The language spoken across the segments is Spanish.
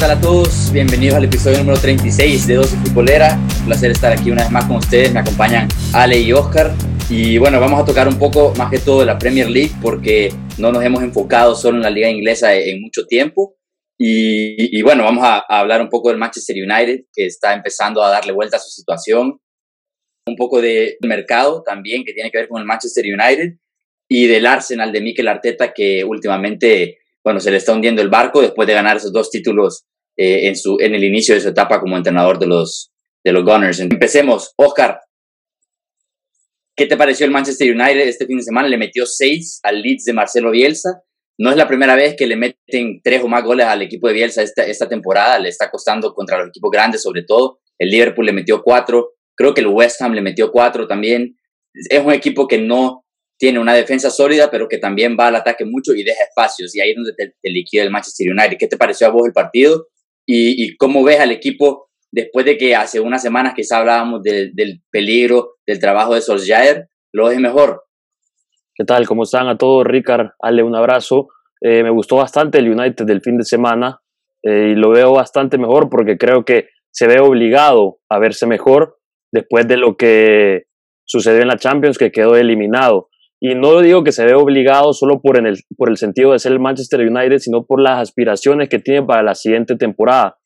Hola, hola, ¿qué tal a todos? Bienvenidos al episodio número 36 de Dosis Futbolera. Un placer estar aquí una vez más con ustedes. Me acompañan Ale y Oscar. Y bueno, vamos a tocar un poco más que todo de la Premier League porque no nos hemos enfocado solo en la liga inglesa en mucho tiempo. Y, bueno, vamos a, a, hablar un poco del Manchester United, que está empezando a darle vuelta a su situación. Un poco del mercado también, que tiene que ver con el Manchester United. Y del Arsenal de Mikel Arteta, que últimamente bueno, se le está hundiendo el barco después de ganar esos dos títulos eh, en, su, en el inicio de su etapa como entrenador de los, de los Gunners. Empecemos. Oscar, ¿qué te pareció el Manchester United este fin de semana? Le metió seis al Leeds de Marcelo Bielsa. No es la primera vez que le meten tres o más goles al equipo de Bielsa esta, esta temporada. Le está costando contra los equipos grandes, sobre todo. El Liverpool le metió cuatro. Creo que el West Ham le metió cuatro también. Es un equipo que no tiene una defensa sólida, pero que también va al ataque mucho y deja espacios. Y ahí es donde te, liquida el Manchester United. ¿Qué te pareció a vos el partido? ¿Y, cómo ves al equipo después de que hace unas semanas quizá hablábamos del peligro del trabajo de Solskjaer? ¿Lo ves mejor? ¿Qué tal? ¿Cómo están a todos? Ricard, Ale, un abrazo. Eh, me gustó bastante el United del fin de semana eh, y lo veo bastante mejor porque creo que se ve obligado a verse mejor después de lo que sucedió en la Champions, que quedó eliminado. Y no digo que se ve obligado solo por, el, por el sentido de ser el Manchester United, sino por las aspiraciones que tiene para la siguiente temporada.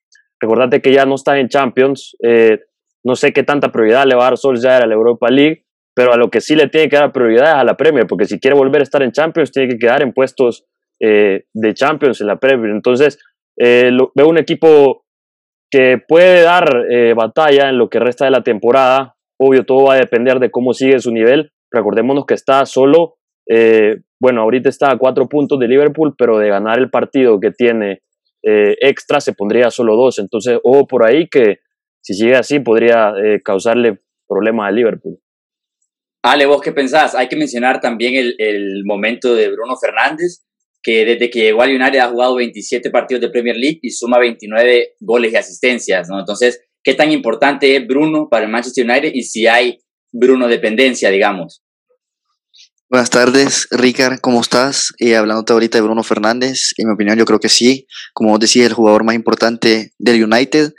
Recordate que ya no está en Champions. Eh, no sé qué tanta prioridad le va a dar Solskjaer a la Europa League, pero a lo que sí le tiene que dar prioridad es a la Premier, porque si quiere volver a estar en Champions, tiene que quedar en puestos eh, de Champions en la Premier. Entonces, eh, veo un equipo que puede dar batalla en lo que resta de la temporada. Obvio, todo va a depender de cómo sigue su nivel, Recordémonos que está solo, eh, bueno, ahorita está a cuatro puntos de Liverpool, pero de ganar el partido que tiene eh, extra se pondría solo dos. Entonces, ojo por ahí que si sigue así podría eh, causarle problemas a Liverpool. Ale, ¿vos qué pensás? Hay que mencionar también el, el, momento de Bruno Fernández, que desde que llegó al United ha jugado 27 partidos de Premier League y suma 29 goles y asistencias, ¿no? Entonces, ¿qué tan importante es Bruno para el Manchester United y si hay Bruno dependencia, digamos? Buenas tardes, Ricard, ¿cómo estás? Eh, hablándote ahorita de Bruno Fernández, en mi opinión yo creo que sí, como vos decís, el jugador más importante del United,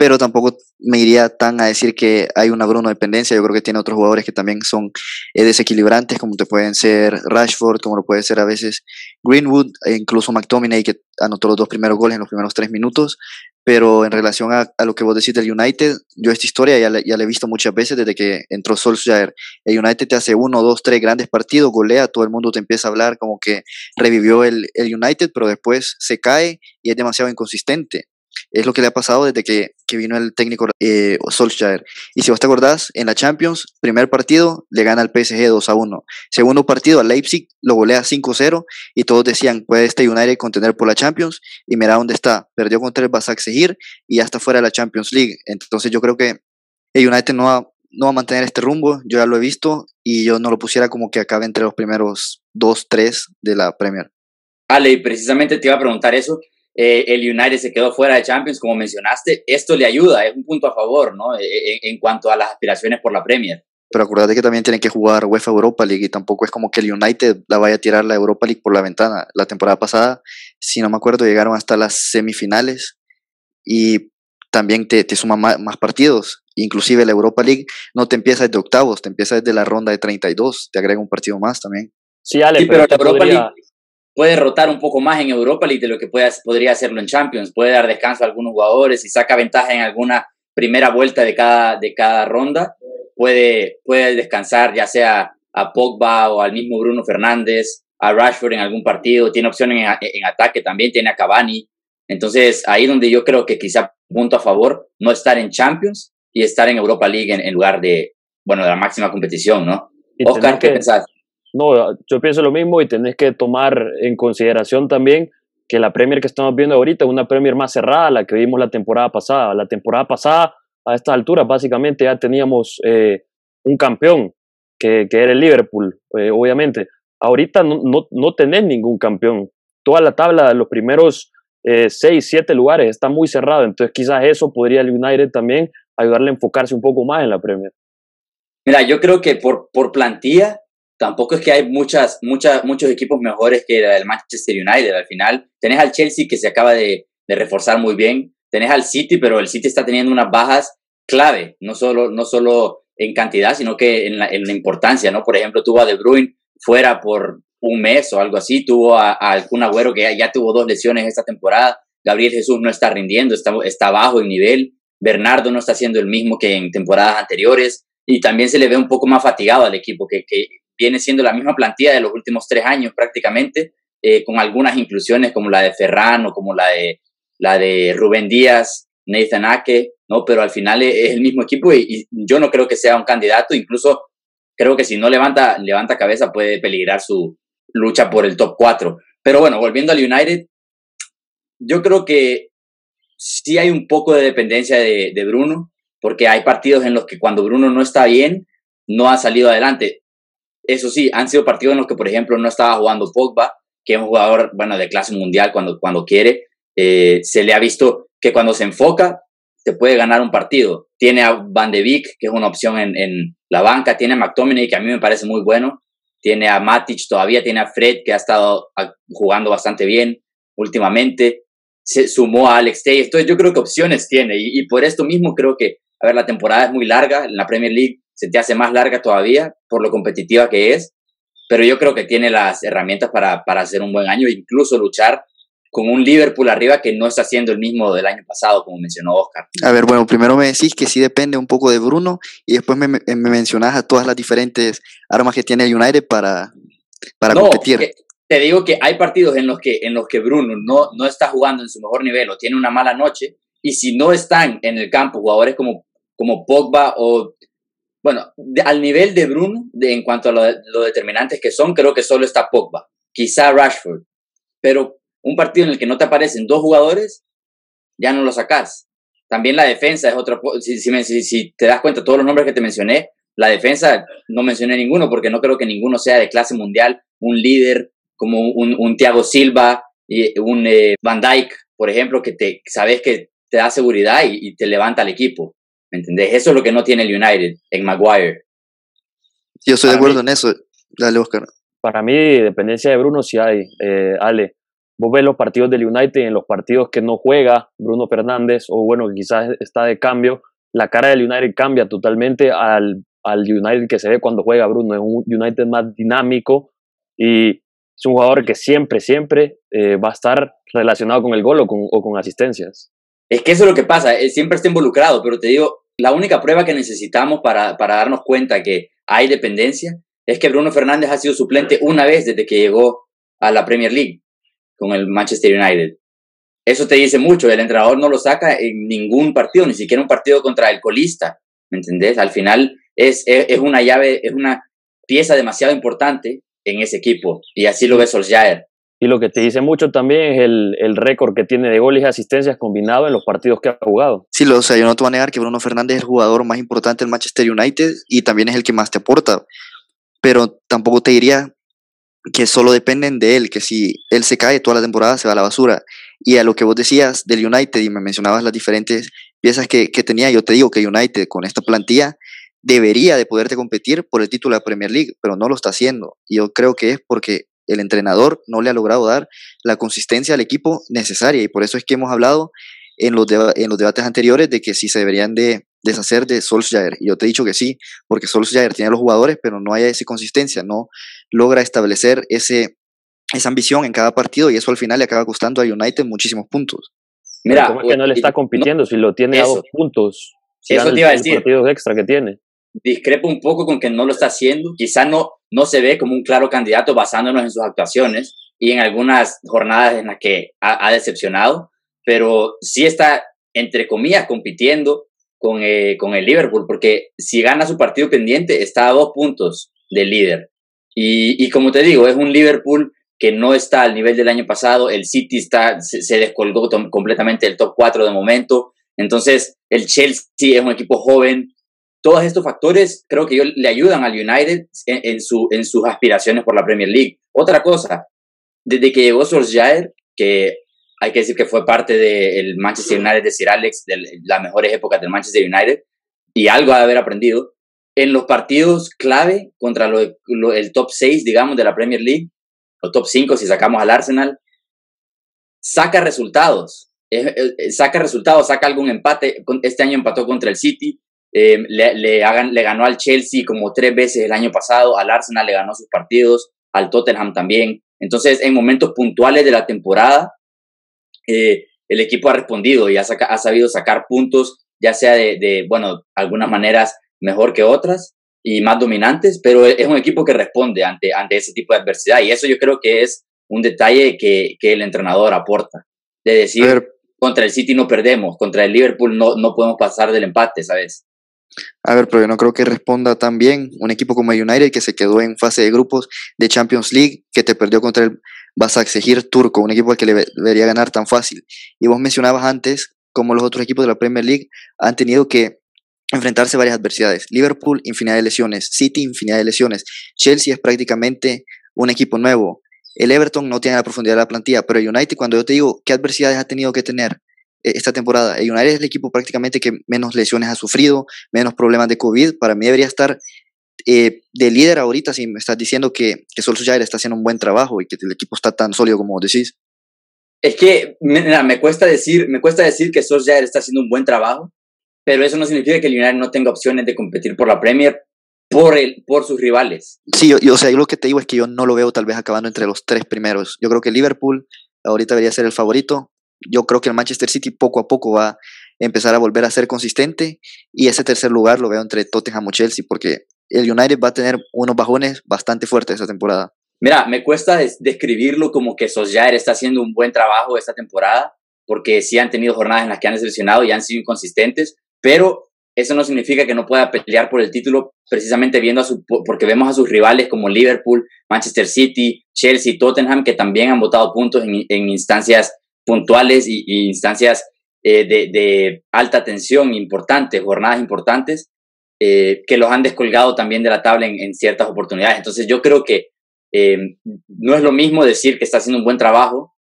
pero tampoco me iría tan a decir que hay una Bruno dependencia, yo creo que tiene otros jugadores que también son eh, desequilibrantes, como te pueden ser Rashford, como lo puede ser a veces Greenwood, e incluso McTominay, que anotó los dos primeros goles en los primeros tres minutos, pero en relación a, lo que vos decís del United, yo esta historia ya, ya la he visto muchas veces desde que entró Solskjaer. El United te hace uno, dos, tres grandes partidos, golea, todo el mundo te empieza a hablar como que revivió el, el United, pero después se cae y es demasiado inconsistente. Es lo que le ha pasado desde que, que vino el técnico eh, Solskjaer. Y si vos te acordás, en la Champions, primer partido le gana al PSG 2 a 1. Segundo partido, a Leipzig lo golea 5-0 y todos decían, puede este United contener por la Champions. Y mira dónde está. Perdió contra el Basak Seguir y ya está fuera de la Champions League. Entonces yo creo que el United no va, no va a mantener este rumbo. Yo ya lo he visto y yo no lo pusiera como que acabe entre los primeros 2-3 de la Premier. Ale, precisamente te iba a preguntar eso. Eh, el United se quedó fuera de Champions, como mencionaste, esto le ayuda, es un punto a favor, ¿no? E, e, en, cuanto a las aspiraciones por la Premier. Pero acuérdate que también tienen que jugar UEFA Europa League y tampoco es como que el United la vaya a tirar la Europa League por la ventana. La temporada pasada, si no me acuerdo, llegaron hasta las semifinales y también te, te suma más, partidos. Inclusive la Europa League no te empieza desde octavos, te empieza desde la ronda de 32, te agrega un partido más también. Sí, Ale, pero, la Europa League puede rotar un poco más en Europa League de lo que puede, podría hacerlo en Champions. Puede dar descanso a algunos jugadores y saca ventaja en alguna primera vuelta de cada, de cada ronda. Puede, puede descansar ya sea a Pogba o al mismo Bruno Fernández, a Rashford en algún partido. Tiene opciones en, ataque también, tiene a Cavani. Entonces, ahí donde yo creo que quizá punto a favor, no estar en Champions y estar en Europa League en, lugar de, bueno, de la máxima competición, ¿no? Oscar, ¿qué pensás? No, yo pienso lo mismo y tenés que tomar en consideración también que la Premier que estamos viendo ahorita es una Premier más cerrada la que vimos la temporada pasada. La temporada pasada, a esta altura, básicamente ya teníamos eh, un campeón, que, era el Liverpool, eh, obviamente. Ahorita no, no, no, tenés ningún campeón. Toda la tabla de los primeros eh, seis, siete lugares está muy cerrada. Entonces quizás eso podría el United también ayudarle a enfocarse un poco más en la Premier. Mira, yo creo que por, por plantilla tampoco es que hay muchas, muchas, muchos equipos mejores que el Manchester United. Al final, tenés al Chelsea que se acaba de, reforzar muy bien. Tenés al City, pero el City está teniendo unas bajas clave, no solo, no solo en cantidad, sino que en la, importancia, ¿no? Por ejemplo, tuvo a De Bruyne fuera por un mes o algo así, tuvo a, algún Agüero que ya, tuvo dos lesiones esta temporada, Gabriel Jesús no está rindiendo, está, está bajo en nivel, Bernardo no está haciendo el mismo que en temporadas anteriores y también se le ve un poco más fatigado al equipo, que, que viene siendo la misma plantilla de los últimos tres años prácticamente, eh, con algunas inclusiones como la de Ferran o como la de, la de Rubén Díaz, Nathan Ake, ¿no? Pero al final es el mismo equipo y, yo no creo que sea un candidato, incluso creo que si no levanta, levanta cabeza puede peligrar su lucha por el top 4. Pero bueno, volviendo al United, yo creo que sí hay un poco de dependencia de, de Bruno, porque hay partidos en los que cuando Bruno no está bien, no ha salido adelante. Eso sí, han sido partidos en los que, por ejemplo, no estaba jugando Pogba, que es un jugador, bueno, de clase mundial cuando, cuando quiere. Eh, se le ha visto que cuando se enfoca, te puede ganar un partido. Tiene a Van de Beek, que es una opción en, en la banca. Tiene a McTominay, que a mí me parece muy bueno. Tiene a Matic todavía. Tiene a Fred, que ha estado jugando bastante bien últimamente. Se sumó a Alex Tay. Entonces yo creo que opciones tiene. Y por esto mismo creo que, a ver, la temporada es muy larga. En la Premier League se te hace más larga todavía por lo competitiva que es. Pero yo creo que tiene las herramientas para, para hacer un buen año e incluso luchar con un Liverpool arriba que no está siendo el mismo del año pasado, como mencionó Oscar. A ver, bueno, primero me decís que sí depende un poco de Bruno y después me, me mencionás a todas las diferentes armas que tiene el United para, para no, competir. Te digo que hay partidos en los que, en los que Bruno no, no está jugando en su mejor nivel o tiene una mala noche y si no están en el campo jugadores como, como Pogba o, bueno, al nivel de Bruno, de, en cuanto a lo, lo determinantes que son, creo que solo está Pogba, quizá Rashford, pero un partido en el que no te aparecen dos jugadores, ya no lo sacas. También la defensa es otra. Si, si, si, te das cuenta, todos los nombres que te mencioné, la defensa no mencioné ninguno porque no creo que ninguno sea de clase mundial, un líder como un, un Thiago Silva, y un eh, Van Dyke, por ejemplo, que te sabes que te da seguridad y, te levanta al equipo. ¿Me entendés? Eso es lo que no tiene el United en Maguire. Yo estoy de acuerdo en eso. Dale, Oscar. Para mí, dependencia de Bruno sí hay, eh, Ale vos ves los partidos del United, en los partidos que no juega Bruno Fernández, o bueno, quizás está de cambio, la cara del United cambia totalmente al, al United que se ve cuando juega Bruno. Es un United más dinámico y es un jugador que siempre, siempre eh, va a estar relacionado con el gol o con, o con asistencias. Es que eso es lo que pasa, él siempre está involucrado, pero te digo, la única prueba que necesitamos para, para darnos cuenta que hay dependencia es que Bruno Fernández ha sido suplente una vez desde que llegó a la Premier League con el Manchester United. Eso te dice mucho, el entrenador no lo saca en ningún partido, ni siquiera un partido contra el colista, ¿me entendés? Al final es, es, una llave, es una pieza demasiado importante en ese equipo, y así lo ve Solskjaer. Y lo que te dice mucho también es el, el récord que tiene de goles y asistencias combinado en los partidos que ha jugado. Sí, lo, o sea, yo no te voy a negar que Bruno Fernández es el jugador más importante del Manchester United y también es el que más te aporta, pero tampoco te diría que solo dependen de él, que si él se cae toda la temporada se va a la basura. Y a lo que vos decías del United y me mencionabas las diferentes piezas que, que tenía, yo te digo que United con esta plantilla debería de poderte competir por el título de la Premier League, pero no lo está haciendo. Y yo creo que es porque el entrenador no le ha logrado dar la consistencia al equipo necesaria y por eso es que hemos hablado en los, en los debates anteriores de que si se deberían de deshacer de Solskjaer. Y yo te he dicho que sí, porque Solskjaer tiene los jugadores, pero no hay esa consistencia, no logra establecer ese, esa ambición en cada partido y eso al final le acaba costando a United muchísimos puntos. Mira, ¿cómo es que no le está compitiendo si lo tiene a dos puntos? Si eso te iba a decir. partidos extra que tiene. Discrepo un poco con que no lo está haciendo. Quizá no, no se ve como un claro candidato basándonos en sus actuaciones y en algunas jornadas en las que ha, decepcionado, pero sí está, entre comillas, compitiendo con, eh, con el Liverpool, porque si gana su partido pendiente está a dos puntos del líder. Y, y, como te digo, es un Liverpool que no está al nivel del año pasado, el City está, se, descolgó completamente del top 4 de momento, entonces el Chelsea es un equipo joven. Todos estos factores creo que le ayudan al United en, en, su, en sus aspiraciones por la Premier League. Otra cosa, desde que llegó Solskjaer, que hay que decir que fue parte del Manchester United de Sir Alex, de las mejores épocas del Manchester United, y algo de haber aprendido. En los partidos clave contra el top 6, digamos, de la Premier League, o top 5 si sacamos al Arsenal, saca resultados. saca resultados, saca algún empate. Este año empató contra el City, le, hagan, le ganó al Chelsea como tres veces el año pasado, al Arsenal le ganó sus partidos, al Tottenham también. Entonces, en momentos puntuales de la temporada, el equipo ha respondido y ha, ha sabido sacar puntos, ya sea de, de, bueno, algunas maneras mejor que otras, y más dominantes, pero es un equipo que responde ante, ante ese tipo de adversidad y eso yo creo que es un detalle que, que el entrenador aporta, de decir, contra el City no perdemos, contra el Liverpool no, no podemos pasar del empate, ¿sabes? A ver, pero yo no creo que responda tan bien un equipo como el United que se quedó en fase de grupos de Champions League, que te perdió contra el exigir turco, un equipo al que le debería ganar tan fácil. Y vos mencionabas antes cómo los otros equipos de la Premier League han tenido que enfrentarse a varias adversidades. Liverpool, infinidad de lesiones. City, infinidad de lesiones. Chelsea es prácticamente un equipo nuevo. El Everton no tiene la profundidad de la plantilla, pero el United, cuando yo te digo qué adversidades ha tenido que tener esta temporada, el United es el equipo prácticamente que menos lesiones ha sufrido, menos problemas de COVID. Para mí debería estar eh, de líder ahorita si me estás diciendo que, que Solskjaer está haciendo un buen trabajo y que el equipo está tan sólido como decís. Es que me, cuesta decir, me cuesta decir que Solskjaer está haciendo un buen trabajo, pero eso no significa que el United no tenga opciones de competir por la Premier por, el, por sus rivales. Sí, yo, o sea, yo lo que te digo es que yo no lo veo tal vez acabando entre los tres primeros. Yo creo que Liverpool ahorita debería ser el favorito. Yo creo que el Manchester City poco a poco va a empezar a volver a ser consistente y ese tercer lugar lo veo entre Tottenham o Chelsea porque el United va a tener unos bajones bastante fuertes esta temporada. Mira, me cuesta describirlo como que Solskjaer está haciendo un buen trabajo esta temporada, porque sí han tenido jornadas en las que han decepcionado y han sido inconsistentes, pero eso no significa que no pueda pelear por el título precisamente viendo a su, porque vemos a sus rivales como Liverpool, Manchester City, Chelsea, Tottenham, que también han votado puntos en, instancias puntuales y, instancias eh, de, alta tensión importantes, jornadas importantes, eh, que los han descolgado también de la tabla en, ciertas oportunidades. Entonces yo creo que eh, no es lo mismo decir que está haciendo un buen trabajo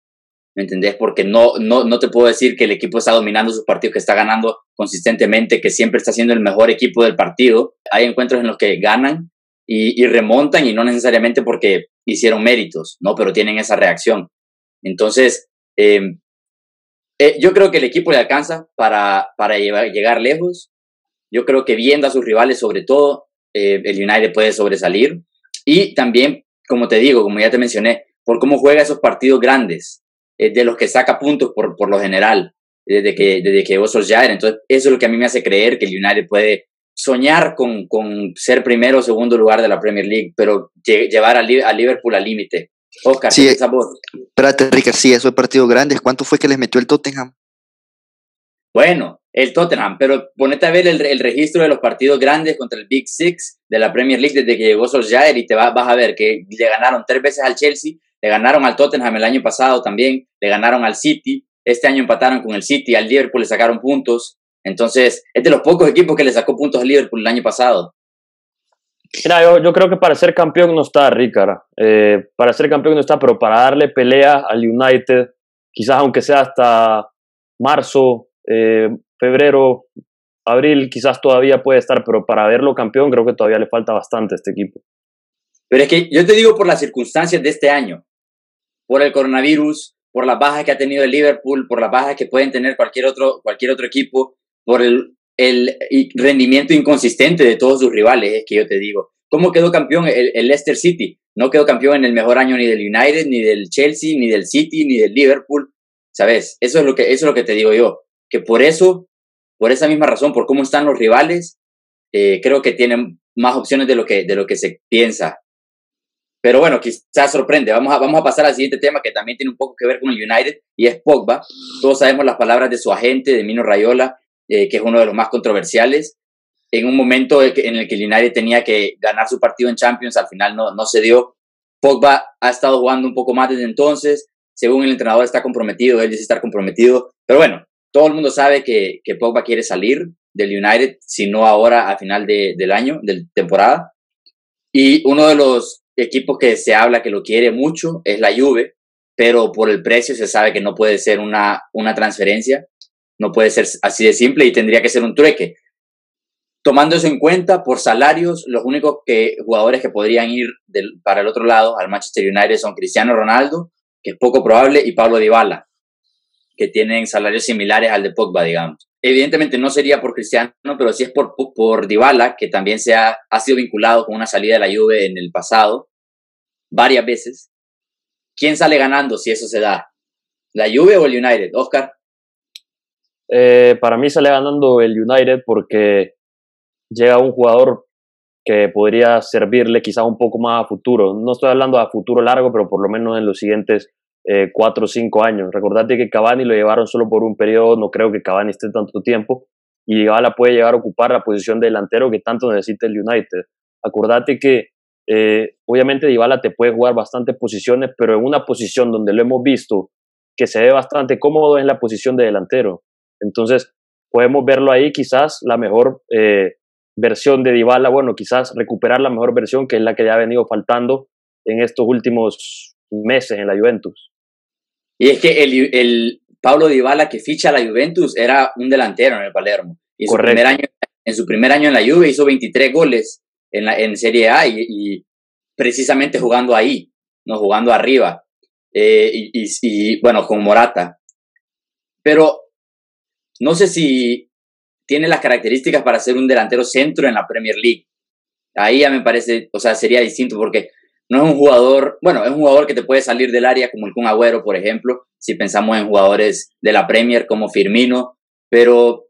¿me entendés? Porque no, no, no te puedo decir que el equipo está dominando sus partidos, que está ganando consistentemente, que siempre está siendo el mejor equipo del partido. Hay encuentros en los que ganan y, remontan y no necesariamente porque hicieron méritos, ¿no? Pero tienen esa reacción. Entonces, em, eh, yo creo que el equipo le alcanza para, para llegar lejos. Yo creo que viendo a sus rivales, sobre todo, eh, el United puede sobresalir. Y también, como te digo, como ya te mencioné, por cómo juega esos partidos grandes de los que saca puntos por, por lo general, desde que, desde que vos sos Jair. Entonces, eso es lo que a mí me hace creer que el United puede soñar con, con ser primero o segundo lugar de la Premier League, pero llevar a, Liverpool al límite. Oscar, sí, espérate, Ricardo, sí, esos partidos grandes, ¿cuánto fue que les metió el Tottenham? Bueno, el Tottenham, pero ponete a ver el, el, registro de los partidos grandes contra el Big Six de la Premier League desde que llegó Solskjaer y te vas a ver que le ganaron tres veces al Chelsea, le ganaron al Tottenham el año pasado también, le ganaron al City, este año empataron con el City, al Liverpool le sacaron puntos. Entonces, es de los pocos equipos que le sacó puntos al Liverpool el año pasado. Mira, yo, yo creo que para ser campeón no está, Ricardo. Eh, para ser campeón no está, pero para darle pelea al United, quizás aunque sea hasta marzo, eh, febrero, abril, quizás todavía puede estar, pero para verlo campeón creo que todavía le falta bastante a este equipo. Pero es que yo te digo por las circunstancias de este año por el coronavirus, por las bajas que ha tenido el Liverpool, por las bajas que pueden tener cualquier otro, cualquier otro equipo, por el, el rendimiento inconsistente de todos sus rivales, es que yo te digo. ¿Cómo quedó campeón el, Leicester City? No quedó campeón en el mejor año ni del United, ni del Chelsea, ni del City, ni del Liverpool. ¿Sabes? Eso es lo que, eso es lo que te digo yo. Que por eso, por esa misma razón, por cómo están los rivales, eh, creo que tienen más opciones de lo que, de lo que se piensa. Pero bueno, quizás sorprende. Vamos a, vamos a pasar al siguiente tema que también tiene un poco que ver con el United y es Pogba. Todos sabemos las palabras de su agente, de Mino Rayola, eh, que es uno de los más controversiales. En un momento en el que United tenía que ganar su partido en Champions, al final no, no se dio. Pogba ha estado jugando un poco más desde entonces. Según el entrenador está comprometido, él dice estar comprometido. Pero bueno, todo el mundo sabe que, que Pogba quiere salir del United, si no ahora a final de, del año, de temporada. Y uno de los equipo que se habla que lo quiere mucho es la Juve, pero por el precio se sabe que no puede ser una, una transferencia, no puede ser así de simple y tendría que ser un trueque. Tomando eso en cuenta, por salarios, los únicos que, jugadores que podrían ir para el otro lado, al Manchester United, son Cristiano Ronaldo, que es poco probable, y Pablo Dybala. que tienen salarios similares al de Pogba, digamos. Evidentemente no sería por Cristiano, pero sí es por, por Dybala, que también se ha, ha sido vinculado con una salida de la Juve en el pasado, varias veces. ¿Quién sale ganando si eso se da? ¿La Juve o el United? Oscar. Eh, para mí sale ganando el United porque llega un jugador que podría servirle quizás un poco más a futuro. No estoy hablando a futuro largo, pero por lo menos en los siguientes eh, cuatro o cinco años. Recordate que Cavani lo llevaron solo por un periodo, no creo que Cavani esté tanto tiempo, y Dybala puede llegar a ocupar la posición de delantero que tanto necesita el United. Acordate que eh, obviamente Dybala te puede jugar bastantes posiciones, pero en una posición donde lo hemos visto que se ve bastante cómodo es la posición de delantero. Entonces, podemos verlo ahí quizás la mejor eh, versión de Dybala, bueno, quizás recuperar la mejor versión que es la que ya ha venido faltando en estos últimos meses en la Juventus. Y es que el, el Pablo Dybala que ficha a la Juventus era un delantero en el Palermo. Y su primer año, en su primer año en la Juve hizo 23 goles en, la, en Serie A y, precisamente jugando ahí, no jugando arriba. Eh, y, y, bueno, con Morata. Pero no sé si tiene las características para ser un delantero centro en la Premier League. Ahí ya me parece, o sea, sería distinto porque no es un jugador, bueno, es un jugador que te puede salir del área como el Kun Agüero, por ejemplo, si pensamos en jugadores de la Premier como Firmino, pero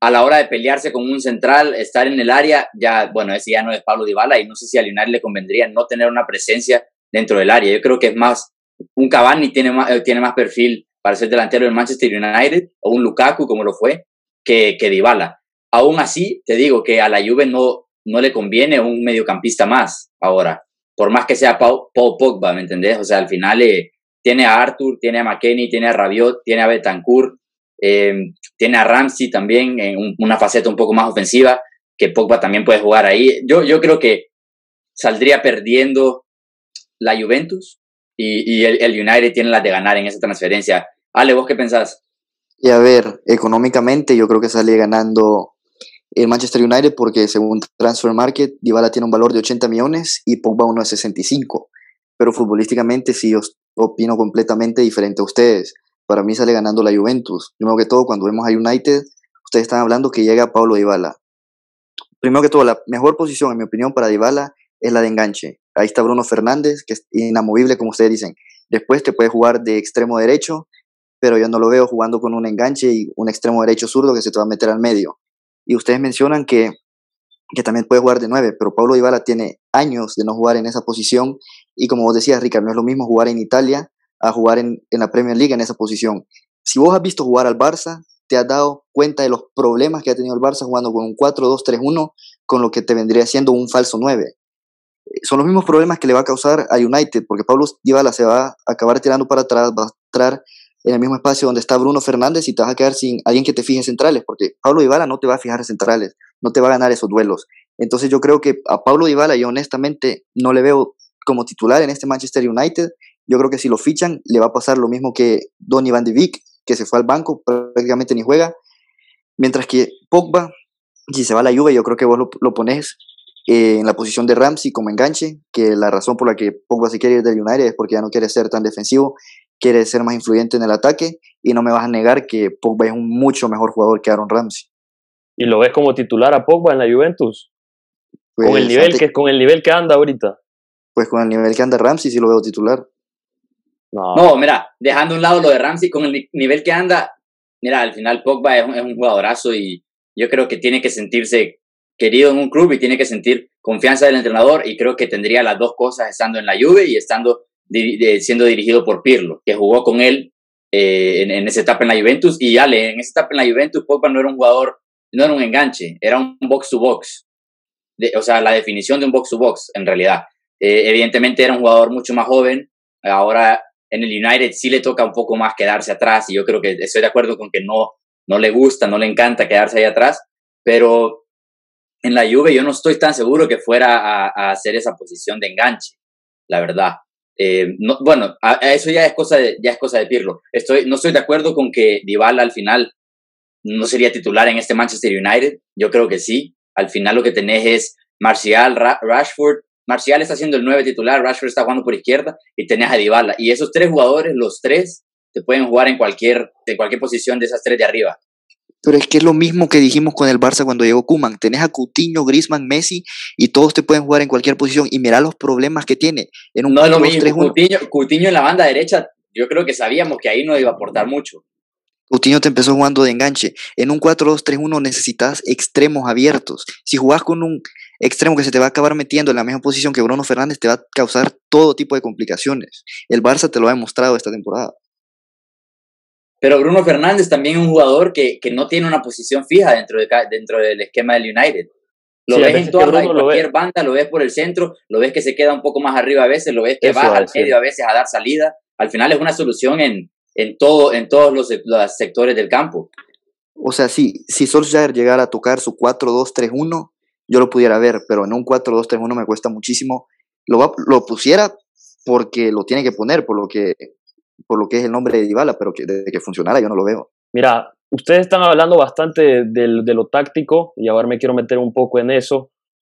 a la hora de pelearse con un central, estar en el área, ya, bueno, ese ya no es Pablo Dybala y no sé si a Lionel le convendría no tener una presencia dentro del área. Yo creo que es más, un Cavani tiene más, eh, tiene más perfil para ser delantero del Manchester United o un Lukaku como lo fue que, que Dybala. Aún así, te digo que a la Juve no, no le conviene un mediocampista más ahora por más que sea Paul, Pogba, ¿me entendés? O sea, al final eh, tiene a Arthur, tiene a McKenny, tiene a Rabiot, tiene a Betancourt, em, tiene a Ramsey también en una faceta un poco más ofensiva, que Pogba también puede jugar ahí. Yo, yo creo que saldría perdiendo la Juventus y, y el, el, United tiene la de ganar en esa transferencia. Ale, ¿vos qué pensás? Y a ver, económicamente yo creo que sale ganando el Manchester United porque según Transfer Market, Dybala tiene un valor de 80 millones y Pogba uno de 65. Pero futbolísticamente sí yo opino completamente diferente a ustedes. Para mí sale ganando la Juventus. Primero que todo, cuando vemos a United, ustedes están hablando que llega Pablo Dybala. Primero que todo, la mejor posición, en mi opinión, para Dybala es la de enganche. Ahí está Bruno Fernández, que es inamovible, como ustedes dicen. Después te puede jugar de extremo derecho, pero yo no lo veo jugando con un enganche y un extremo derecho zurdo que se te va a meter al medio. Y ustedes mencionan que, que también puede jugar de nueve, pero Pablo Dybala tiene años de no jugar en esa posición y como vos decías, Ricardo, no es lo mismo jugar en Italia a jugar en, en la Premier League en esa posición. Si vos has visto jugar al Barça, te has dado cuenta de los problemas que ha tenido el Barça jugando con un 4-2-3-1 con lo que te vendría siendo un falso 9. Son los mismos problemas que le va a causar a United, porque Pablo Dybala se va a acabar tirando para atrás, va a entrar en el mismo espacio donde está Bruno Fernández y te vas a quedar sin alguien que te fije en centrales, porque Pablo Dybala no te va a fijar en centrales, no te va a ganar esos duelos. Entonces yo creo que a Pablo Dybala yo honestamente no le veo como titular en este Manchester United. Yo creo que si lo fichan le va a pasar lo mismo que Donny Van de Beek, que se fue al banco, prácticamente ni juega. Mientras que Pogba, si se va a la Juve, yo creo que vos lo, lo pones eh, en la posición de Ramsey como enganche, que la razón por la que Pogba se quiere ir del United es porque ya no quiere ser tan defensivo quiere ser más influyente en el ataque y no me vas a negar que Pogba es un mucho mejor jugador que Aaron Ramsey. ¿Y lo ves como titular a Pogba en la Juventus? con el pues, nivel que con el nivel que anda ahorita. Pues con el nivel que anda Ramsey sí lo veo titular. No. no, mira, dejando a un lado lo de Ramsey, con el nivel que anda, mira, al final Pogba es un, es un jugadorazo y yo creo que tiene que sentirse querido en un club y tiene que sentir confianza del entrenador y creo que tendría las dos cosas estando en la Juve y estando siendo dirigido por Pirlo, que jugó con él eh, en, esa etapa en la Juventus. Y Ale, en esa etapa en la Juventus, Pogba no era un jugador, no era un enganche, era un box-to-box. o sea, la definición de un box-to-box, en realidad. Eh, evidentemente era un jugador mucho más joven. Ahora en el United sí le toca un poco más quedarse atrás y yo creo que estoy de acuerdo con que no, no le gusta, no le encanta quedarse ahí atrás, pero en la Juve yo no estoy tan seguro que fuera a hacer esa posición de enganche, la verdad. Eh, no, bueno, eso ya es cosa de, ya es cosa de Pirlo. Estoy, no estoy de acuerdo con que Dybala al final no sería titular en este Manchester United. Yo creo que sí. Al final lo que tenés es Marcial, Rashford. Marcial está siendo el nueve titular, Rashford está jugando por izquierda y tenés a Dybala. Y esos tres jugadores, los tres, te pueden jugar en cualquier, en cualquier posición de esas tres de arriba. Pero es que es lo mismo que dijimos con el Barça cuando llegó Kuman. Tenés a Coutinho, Griezmann, Messi y todos te pueden jugar en cualquier posición. Y mira los problemas que tiene. En un no es lo mismo. Coutinho, Coutinho en la banda derecha, yo creo que sabíamos que ahí no iba a aportar mucho. Coutinho te empezó jugando de enganche. En un 4-2-3-1 necesitas extremos abiertos. Si jugás con un extremo que se te va a acabar metiendo en la misma posición que Bruno Fernández, te va a causar todo tipo de complicaciones. El Barça te lo ha demostrado esta temporada. Pero Bruno Fernández también es un jugador que, que no tiene una posición fija dentro, de, dentro del esquema del United. Lo ves en toda cualquier banda, lo ves por el centro, lo ves que se queda un poco más arriba a veces, lo ves que baja al medio a veces a dar salida. Al final es una solución en, en, todo, en todos los, sectores del campo. O sea, si, si Solskjaer llegara a tocar su 4-2-3-1, yo lo pudiera ver, pero en un 4-2-3-1 me cuesta muchísimo. Lo, lo pusiera porque lo tiene que poner, por lo que por lo que es el nombre de Dybala, pero que desde que funcionara yo no lo veo. Mira, ustedes están hablando bastante de, de, lo táctico y ahora me quiero meter un poco en eso.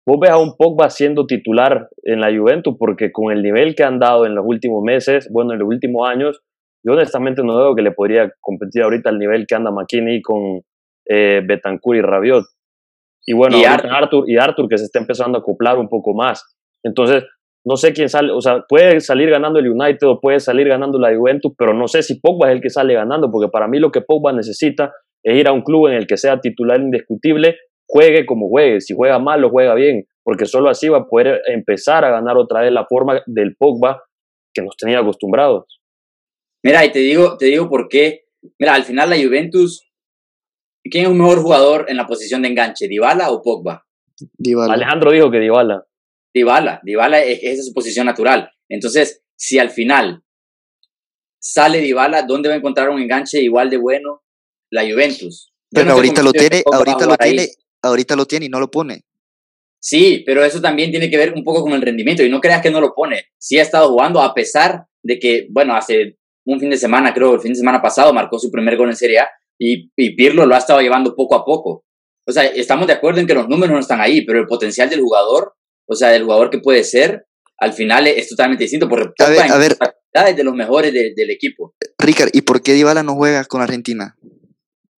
Vos ves a un Pogba siendo titular en la Juventus porque con el nivel que han dado en los últimos meses, bueno, en los últimos años, yo honestamente no veo que le podría competir ahorita al nivel que anda McKinney con eh, Betancourt y Rabiot. Y bueno, y Arthur, y Arthur que se está empezando a acoplar un poco más. Entonces, no sé quién sale, o sea, puede salir ganando el United o puede salir ganando la Juventus, pero no sé si Pogba es el que sale ganando, porque para mí lo que Pogba necesita es ir a un club en el que sea titular indiscutible, juegue como juegue, si juega mal o juega bien, porque solo así va a poder empezar a ganar otra vez la forma del Pogba que nos tenía acostumbrados. Mira, y te digo, te digo por qué. Mira, al final la Juventus, ¿quién es un mejor jugador en la posición de enganche, Dybala o Pogba? Alejandro dijo que Dybala. Dybala. Dybala es, esa es su posición natural. Entonces, si al final sale Dybala, ¿dónde va a encontrar un enganche igual de bueno? La Juventus. Pero ahorita lo tiene, ahorita lo tiene, ahorita lo tiene y no lo pone. Sí, pero eso también tiene que ver un poco con el rendimiento y no creas que no lo pone. Sí ha estado jugando a pesar de que, bueno, hace un fin de semana, creo, el fin de semana pasado marcó su primer gol en Serie A y, y Pirlo lo ha estado llevando poco a poco. O sea, estamos de acuerdo en que los números no están ahí, pero el potencial del jugador o sea, del jugador que puede ser, al final es, totalmente distinto, porque a ver, a ver, de los mejores del equipo. Ricard, ¿y por qué Dybala no juega con Argentina?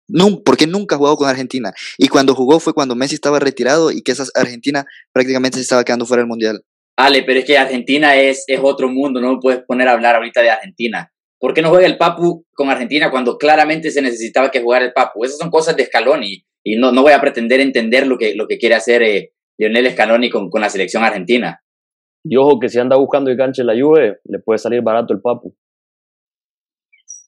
No, porque nunca ha jugado con Argentina. Y cuando jugó fue cuando Messi estaba retirado y que esa Argentina prácticamente se estaba quedando fuera del Mundial. Ale, pero es que Argentina es, es otro mundo, no me puedes poner a hablar ahorita de Argentina. ¿Por qué no juega el Papu con Argentina cuando claramente se necesitaba que jugara el Papu? Esas son cosas de escalón y, y no, no voy a pretender entender lo que, lo que quiere hacer eh, Lionel Scaloni con, con la selección argentina. Y ojo que si anda buscando el ganche en la Juve, le puede salir barato el Papu.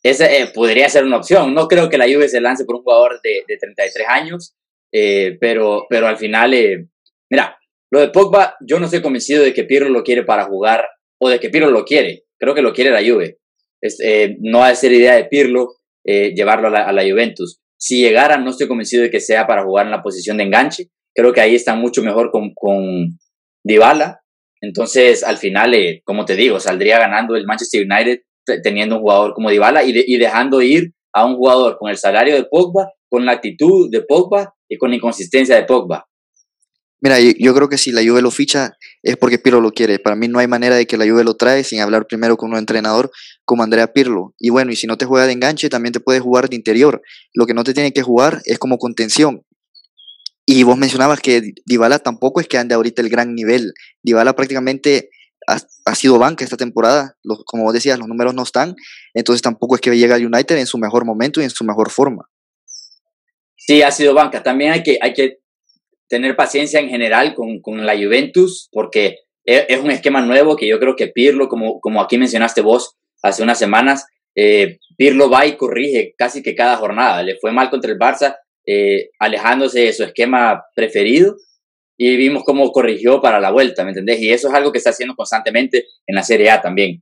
Ese eh, podría ser una opción. No creo que la Juve se lance por un jugador de, de 33 años, eh, pero, pero al final, eh, mira, lo de Pogba, yo no estoy convencido de que Pirlo lo quiere para jugar o de que Pirlo lo quiere. Creo que lo quiere la Juve. Es, no va a ser idea de Pirlo llevarlo a la, a la Juventus. Si llegara, no estoy convencido de que sea para jugar en la posición de enganche. Creo que ahí está mucho mejor con, con Dybala. Entonces, al final, eh, como te digo, saldría ganando el Manchester United teniendo un jugador como Dybala y, dejando ir a un jugador con el salario de Pogba, con la actitud de Pogba y con la inconsistencia de Pogba. Mira, yo, creo que si la Juve lo ficha es porque Pirlo lo quiere. Para mí no hay manera de que la Juve lo trae sin hablar primero con un entrenador como Andrea Pirlo. Y bueno, y si no te juega de enganche, también te puede jugar de interior. Lo que no te tiene que jugar es como contención. Y vos mencionabas que Dybala tampoco es que ande ahorita el gran nivel. Dybala prácticamente ha, sido banca esta temporada. como vos decías, los números no están. Entonces tampoco es que llegue al United en su mejor momento y en su mejor forma. Sí, ha sido banca. También hay que, hay que tener paciencia en general con, con la Juventus porque e, es, un esquema nuevo que yo creo que Pirlo, como, como aquí mencionaste vos hace unas semanas, eh, Pirlo va y corrige casi que cada jornada. Le fue mal contra el Barça, eh, alejándose de su esquema preferido y vimos cómo corrigió para la vuelta, ¿me entendés? Y eso es algo que está haciendo constantemente en la Serie A también.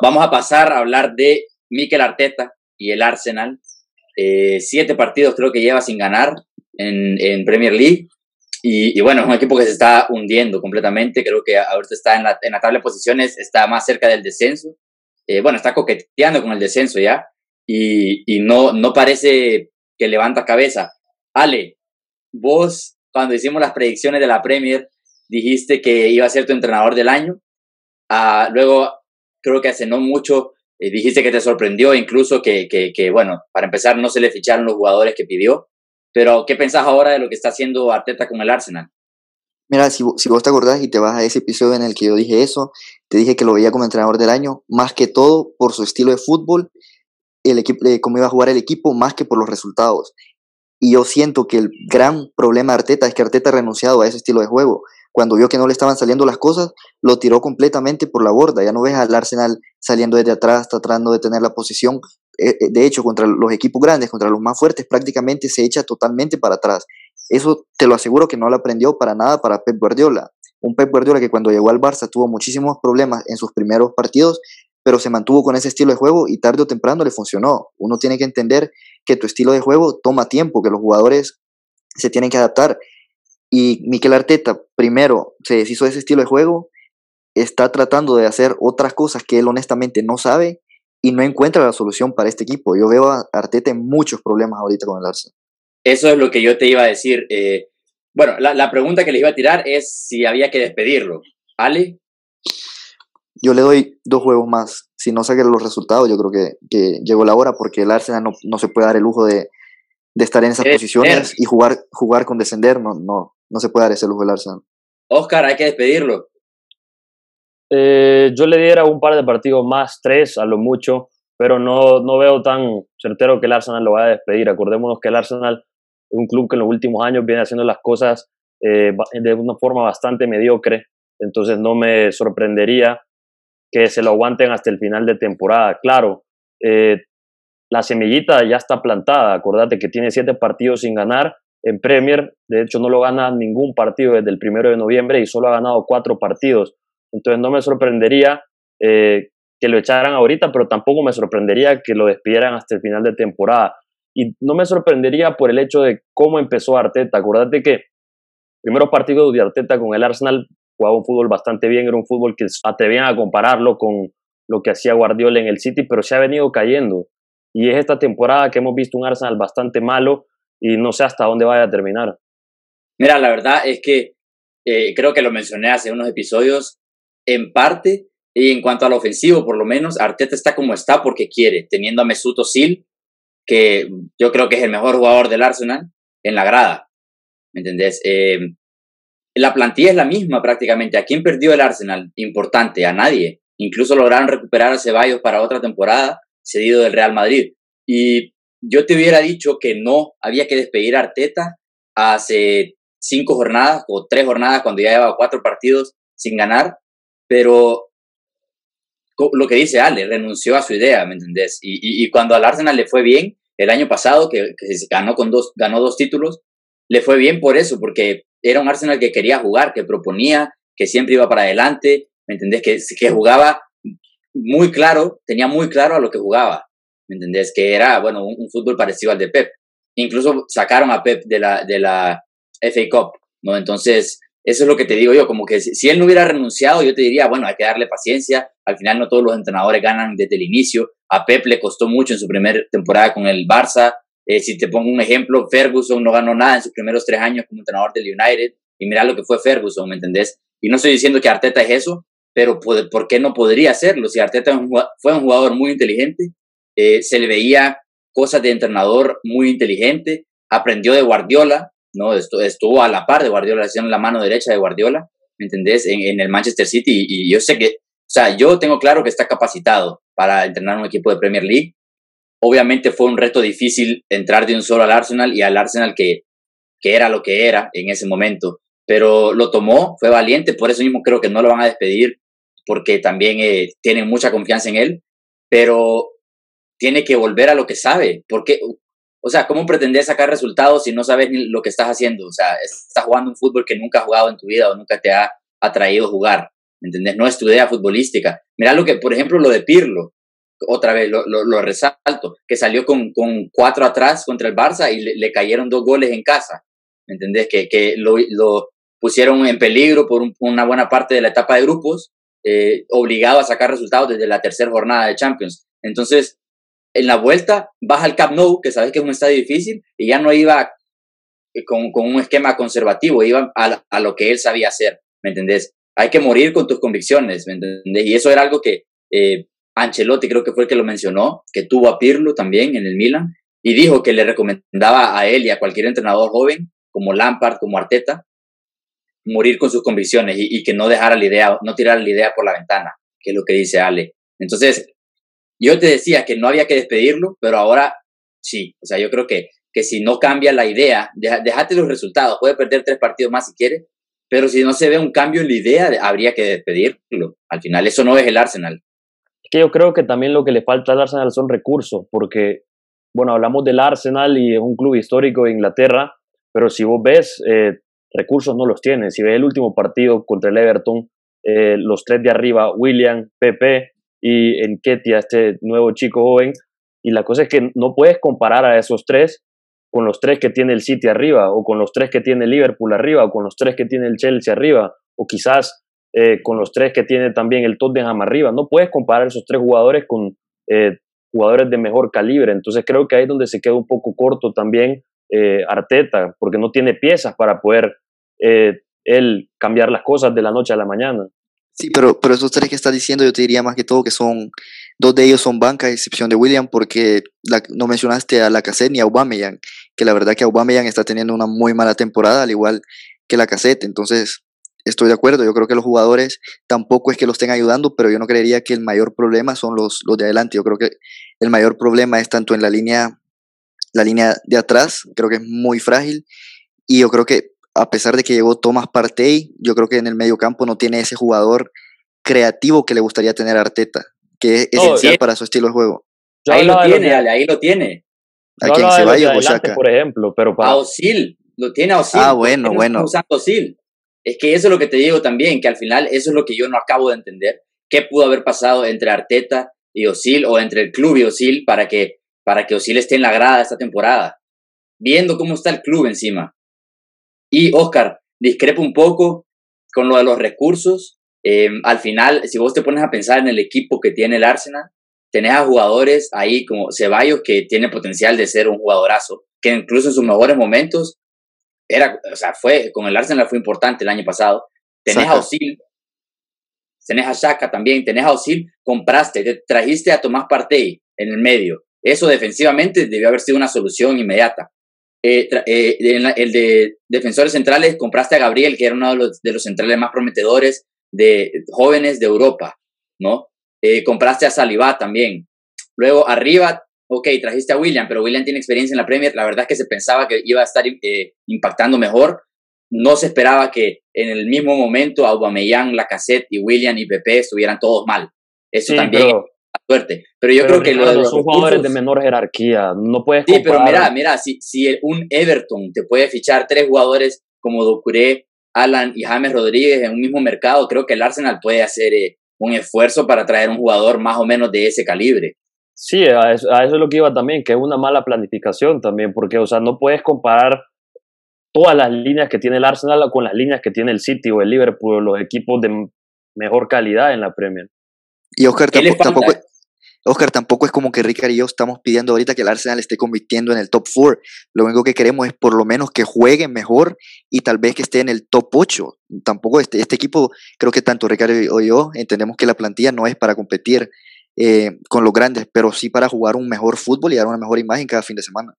Vamos a pasar a hablar de Mikel Arteta y el Arsenal. Eh, siete partidos creo que lleva sin ganar en, en Premier League. Y, bueno, es un equipo que se está hundiendo completamente. Creo que ahorita está en la, en la tabla de posiciones, está más cerca del descenso. Eh, bueno, está coqueteando con el descenso ya. Y, y no, no parece que levanta cabeza. Ale, vos cuando hicimos las predicciones de la Premier dijiste que iba a ser tu entrenador del año. Ah, luego, creo que hace no mucho, Eh, dijiste que te sorprendió incluso que, bueno, para empezar no se le ficharon los jugadores que pidió, pero ¿qué pensás ahora de lo que está haciendo Arteta con el Arsenal? Mira, si, si, vos te acordás y te vas a ese episodio en el que yo dije eso, te dije que lo veía como entrenador del año, más que todo por su estilo de fútbol, el equipo, eh, cómo iba a jugar el equipo, más que por los resultados. Y yo siento que el gran problema de Arteta es que Arteta ha renunciado a ese estilo de juego. Cuando vio que no le estaban saliendo las cosas, lo tiró completamente por la borda. Ya no ves al Arsenal saliendo desde atrás, tratando de tener la posición. Eh, eh, de hecho, contra los equipos grandes, contra los más fuertes, prácticamente se echa totalmente para atrás. Eso te lo aseguro que no lo aprendió para nada para Pep Guardiola. Un Pep Guardiola que cuando llegó al Barça tuvo muchísimos problemas en sus primeros partidos, pero se mantuvo con ese estilo de juego y tarde o temprano le funcionó. Uno tiene que entender que tu estilo de juego toma tiempo, que los jugadores se tienen que adaptar. Y Miquel Arteta, primero, se deshizo de ese estilo de juego, está tratando de hacer otras cosas que él honestamente no sabe y no encuentra la solución para este equipo. Yo veo a Arteta en muchos problemas ahorita con el Arsenal. Eso es lo que yo te iba a decir. Eh, bueno, la, pregunta que le iba a tirar es si había que despedirlo. ¿Ale? Yo le doy dos juegos más. Si no saque los resultados, yo creo que, que llegó la hora porque el Arsenal no, no se puede dar el lujo de, de estar en esas posiciones y jugar, jugar con descender. No, no, no se puede dar ese lujo el Arsenal. Oscar, hay que despedirlo. Eh, yo le diera un par de partidos más, tres a lo mucho, pero no, no veo tan certero que el Arsenal lo vaya a despedir. Acordémonos que el Arsenal un club que en los últimos años viene haciendo las cosas eh, de una forma bastante mediocre, entonces no me sorprendería que se lo aguanten hasta el final de temporada. Claro, eh, la semillita ya está plantada, acordate que tiene siete partidos sin ganar en Premier, de hecho no lo gana ningún partido desde el primero de noviembre y solo ha ganado cuatro partidos, entonces no me sorprendería eh, que lo echaran ahorita, pero tampoco me sorprendería que lo despidieran hasta el final de temporada. Y no me sorprendería por el hecho de cómo empezó Arteta. Acordate que primeros partidos de Arteta con el Arsenal jugaba un fútbol bastante bien, era un fútbol que atrevían a compararlo con lo que hacía Guardiola en el City, pero se ha venido cayendo. Y es esta temporada que hemos visto un Arsenal bastante malo y no sé hasta dónde vaya a terminar. Mira, la verdad es que eh, creo que lo mencioné hace unos episodios, en parte, y en cuanto al ofensivo, por lo menos, Arteta está como está porque quiere, teniendo a Mesut Özil que yo creo que es el mejor jugador del Arsenal en la grada. ¿Me entendés? Eh, la plantilla es la misma prácticamente. ¿A quién perdió el Arsenal? Importante, a nadie. Incluso lograron recuperar a Ceballos para otra temporada, cedido del Real Madrid. Y yo te hubiera dicho que no había que despedir a Arteta hace cinco jornadas o tres jornadas cuando ya llevaba cuatro partidos sin ganar, pero lo que dice Ale, renunció a su idea, ¿me entendés? Y, cuando al Arsenal le fue bien, el año pasado, que, que ganó, con dos, ganó dos títulos, le fue bien por eso, porque era un Arsenal que quería jugar, que proponía, que siempre iba para adelante, ¿me entendés? Que, que jugaba muy claro, tenía muy claro a lo que jugaba, ¿me entendés? Que era, bueno, un, fútbol parecido al de Pep. Incluso sacaron a Pep de la, de la FA Cup, ¿no? Entonces, eso es lo que te digo yo, como que si, él no hubiera renunciado, yo te diría, bueno, hay que darle paciencia, al final no todos los entrenadores ganan desde el inicio, a Pep le costó mucho en su primera temporada con el Barça, eh, si te pongo un ejemplo, Ferguson no ganó nada en sus primeros tres años como entrenador del United, y mira lo que fue Ferguson, ¿me entendés? Y no estoy diciendo que Arteta es eso, pero ¿por qué no podría hacerlo? Si Arteta fue un jugador muy inteligente, eh, se le veía cosas de entrenador muy inteligente, aprendió de Guardiola, ¿no? Estuvo a la par de Guardiola, haciendo la mano derecha de Guardiola, ¿me entendés? En, el Manchester City y, yo sé que, o sea, yo tengo claro que está capacitado para entrenar un equipo de Premier League. Obviamente fue un reto difícil entrar de un solo al Arsenal y al Arsenal que, que era lo que era en ese momento, pero lo tomó, fue valiente, por eso mismo creo que no lo van a despedir porque también eh, tienen mucha confianza en él, pero tiene que volver a lo que sabe, porque o sea, ¿cómo pretendes sacar resultados si no sabes ni lo que estás haciendo? O sea, estás jugando un fútbol que nunca has jugado en tu vida o nunca te ha atraído jugar. ¿Me entendés? No es tu idea futbolística. Mira lo que, por ejemplo, lo de Pirlo, otra vez lo, resalto, que salió con, con, cuatro atrás contra el Barça y le, cayeron dos goles en casa. ¿Me entendés? Que, que lo, lo pusieron en peligro por una buena parte de la etapa de grupos, eh, obligado a sacar resultados desde la tercera jornada de Champions. Entonces, en la vuelta vas al Camp Nou, que sabes que es un estadio difícil, y ya no iba con, con un esquema conservativo, iba a, a, lo que él sabía hacer, ¿me entendés? Hay que morir con tus convicciones, ¿me entendés? Y eso era algo que eh, Ancelotti creo que fue el que lo mencionó, que tuvo a Pirlo también en el Milan, y dijo que le recomendaba a él y a cualquier entrenador joven, como Lampard, como Arteta, morir con sus convicciones y, que no dejara la idea, no tirara la idea por la ventana, que es lo que dice Ale. Entonces, yo te decía que no había que despedirlo, pero ahora sí. O sea, yo creo que, que si no cambia la idea, déjate los resultados, puede perder tres partidos más si quiere, pero si no se ve un cambio en la idea, habría que despedirlo. Al final, eso no es el Arsenal. Que yo creo que también lo que le falta al Arsenal son recursos, porque, bueno, hablamos del Arsenal y es un club histórico de Inglaterra, pero si vos ves, eh, recursos no los tiene. Si ves el último partido contra el Everton, eh, los tres de arriba, William, Pepe y Enketia, este nuevo chico joven, y la cosa es que no puedes comparar a esos tres con los tres que tiene el City arriba, o con los tres que tiene Liverpool arriba, o con los tres que tiene el Chelsea arriba, o quizás eh, con los tres que tiene también el Tottenham arriba. No puedes comparar esos tres jugadores con eh, jugadores de mejor calibre. Entonces creo que ahí es donde se queda un poco corto también eh, Arteta, porque no tiene piezas para poder él cambiar las cosas de la noche a la mañana. Sí, pero, pero esos tres que estás diciendo, yo te diría más que todo que son, dos de ellos son banca, a excepción de William, porque no mencionaste a la ni a Aubameyang, que la verdad que Aubameyang está teniendo una muy mala temporada, al igual que la Cassette, entonces estoy de acuerdo, yo creo que los jugadores tampoco es que los estén ayudando, pero yo no creería que el mayor problema son los, los de adelante, yo creo que el mayor problema es tanto en la línea, la línea de atrás, creo que es muy frágil, y yo creo que a pesar de que llegó Thomas Partey, yo creo que en el medio campo no tiene ese jugador creativo que le gustaría tener a Arteta, que es esencial para su estilo de juego. Ahí lo tiene, ahí lo tiene. ¿A quién se vaya o Por ejemplo, pero para... A Osil, lo tiene a Osil. Ah, bueno, bueno. Usando Osil. Es que eso es lo que te digo también, que al final eso es lo que yo no acabo de entender. ¿Qué pudo haber pasado entre Arteta y Osil o entre el club y Osil para que, para que Osil esté en la grada esta temporada? Viendo cómo está el club encima. Y Oscar, discrepo un poco con lo de los recursos. Eh, al final, si vos te pones a pensar en el equipo que tiene el Arsenal, tenés a jugadores ahí como Ceballos que tiene potencial de ser un jugadorazo, que incluso en sus mejores momentos era, o sea, fue, con el Arsenal fue importante el año pasado. Tenés a Osil, tenés a Shaka también, tenés a Osil, compraste, te trajiste a Tomás Partey en el medio. Eso defensivamente debió haber sido una solución inmediata. Eh, eh, el de defensores centrales compraste a Gabriel, que era uno de los, de los centrales más prometedores de jóvenes de Europa, ¿no? Eh, compraste a Saliba también. Luego arriba, ok, trajiste a William, pero William tiene experiencia en la Premier. La verdad es que se pensaba que iba a estar impactando mejor. No se esperaba que en el mismo momento Aubameyang, Lacazette y William y Pepe estuvieran todos mal. Eso también suerte. Pero yo creo que los son jugadores de menor jerarquía, no puedes Sí, pero mira, mira, si, si un Everton te puede fichar tres jugadores como Docuré, Alan y James Rodríguez en un mismo mercado, creo que el Arsenal puede hacer eh, un esfuerzo para traer un jugador más o menos de ese calibre. Sí, a eso, a eso, es lo que iba también, que es una mala planificación también, porque, o sea, no puedes comparar todas las líneas que tiene el Arsenal con las líneas que tiene el City o el Liverpool, los equipos de mejor calidad en la Premier. Y Oscar tampoco, Oscar, tampoco es como que Ricard y yo estamos pidiendo ahorita que el Arsenal esté convirtiendo en el top 4. Lo único que queremos es por lo menos que juegue mejor y tal vez que esté en el top 8. Tampoco este, este equipo, creo que tanto Ricardo y yo entendemos que la plantilla no es para competir eh, con los grandes, pero sí para jugar un mejor fútbol y dar una mejor imagen cada fin de semana.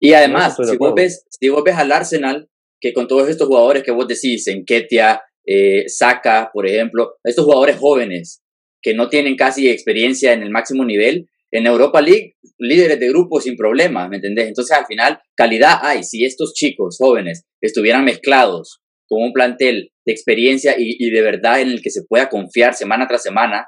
Y además, si vos, ves, si vos ves al Arsenal, que con todos estos jugadores que vos decís, en Ketia, eh, Saka, por ejemplo, estos jugadores jóvenes, que no tienen casi experiencia en el máximo nivel, en Europa League, líderes de grupo sin problemas, ¿me entendés? Entonces, al final, calidad hay. Si estos chicos jóvenes estuvieran mezclados con un plantel de experiencia y, de verdad en el que se pueda confiar semana tras semana,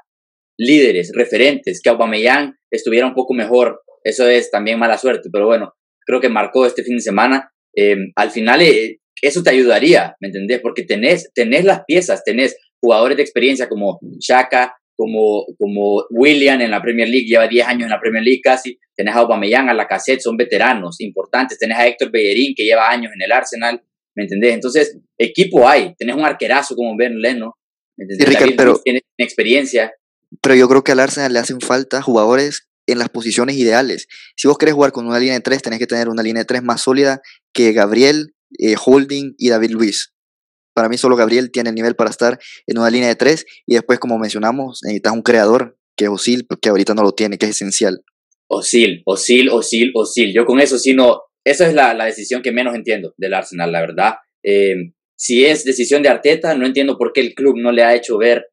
líderes, referentes, que Aubameyang estuviera un poco mejor, eso es también mala suerte, pero bueno, creo que marcó este fin de semana. Eh, al final, eh, eso te ayudaría, ¿me entendés? Porque tenés, tenés las piezas, tenés jugadores de experiencia como Shaka, como, como William en la Premier League, lleva 10 años en la Premier League casi, tenés a Aubameyang, a la cassette, son veteranos importantes, tenés a Héctor Bellerín que lleva años en el Arsenal, ¿me entendés? Entonces, equipo hay, tenés un arquerazo como Ben Leno, ¿me entendés? pero, tiene experiencia. Pero yo creo que al Arsenal le hacen falta jugadores en las posiciones ideales. Si vos querés jugar con una línea de tres, tenés que tener una línea de tres más sólida que Gabriel, eh, Holding y David Luis. Para mí solo Gabriel tiene el nivel para estar en una línea de tres y después, como mencionamos, necesitas un creador que es Osil, que ahorita no lo tiene, que es esencial. Osil, Osil, Osil, Osil. Yo con eso sí no, esa es la, la decisión que menos entiendo del Arsenal, la verdad. Eh, si es decisión de Arteta, no entiendo por qué el club no le ha hecho ver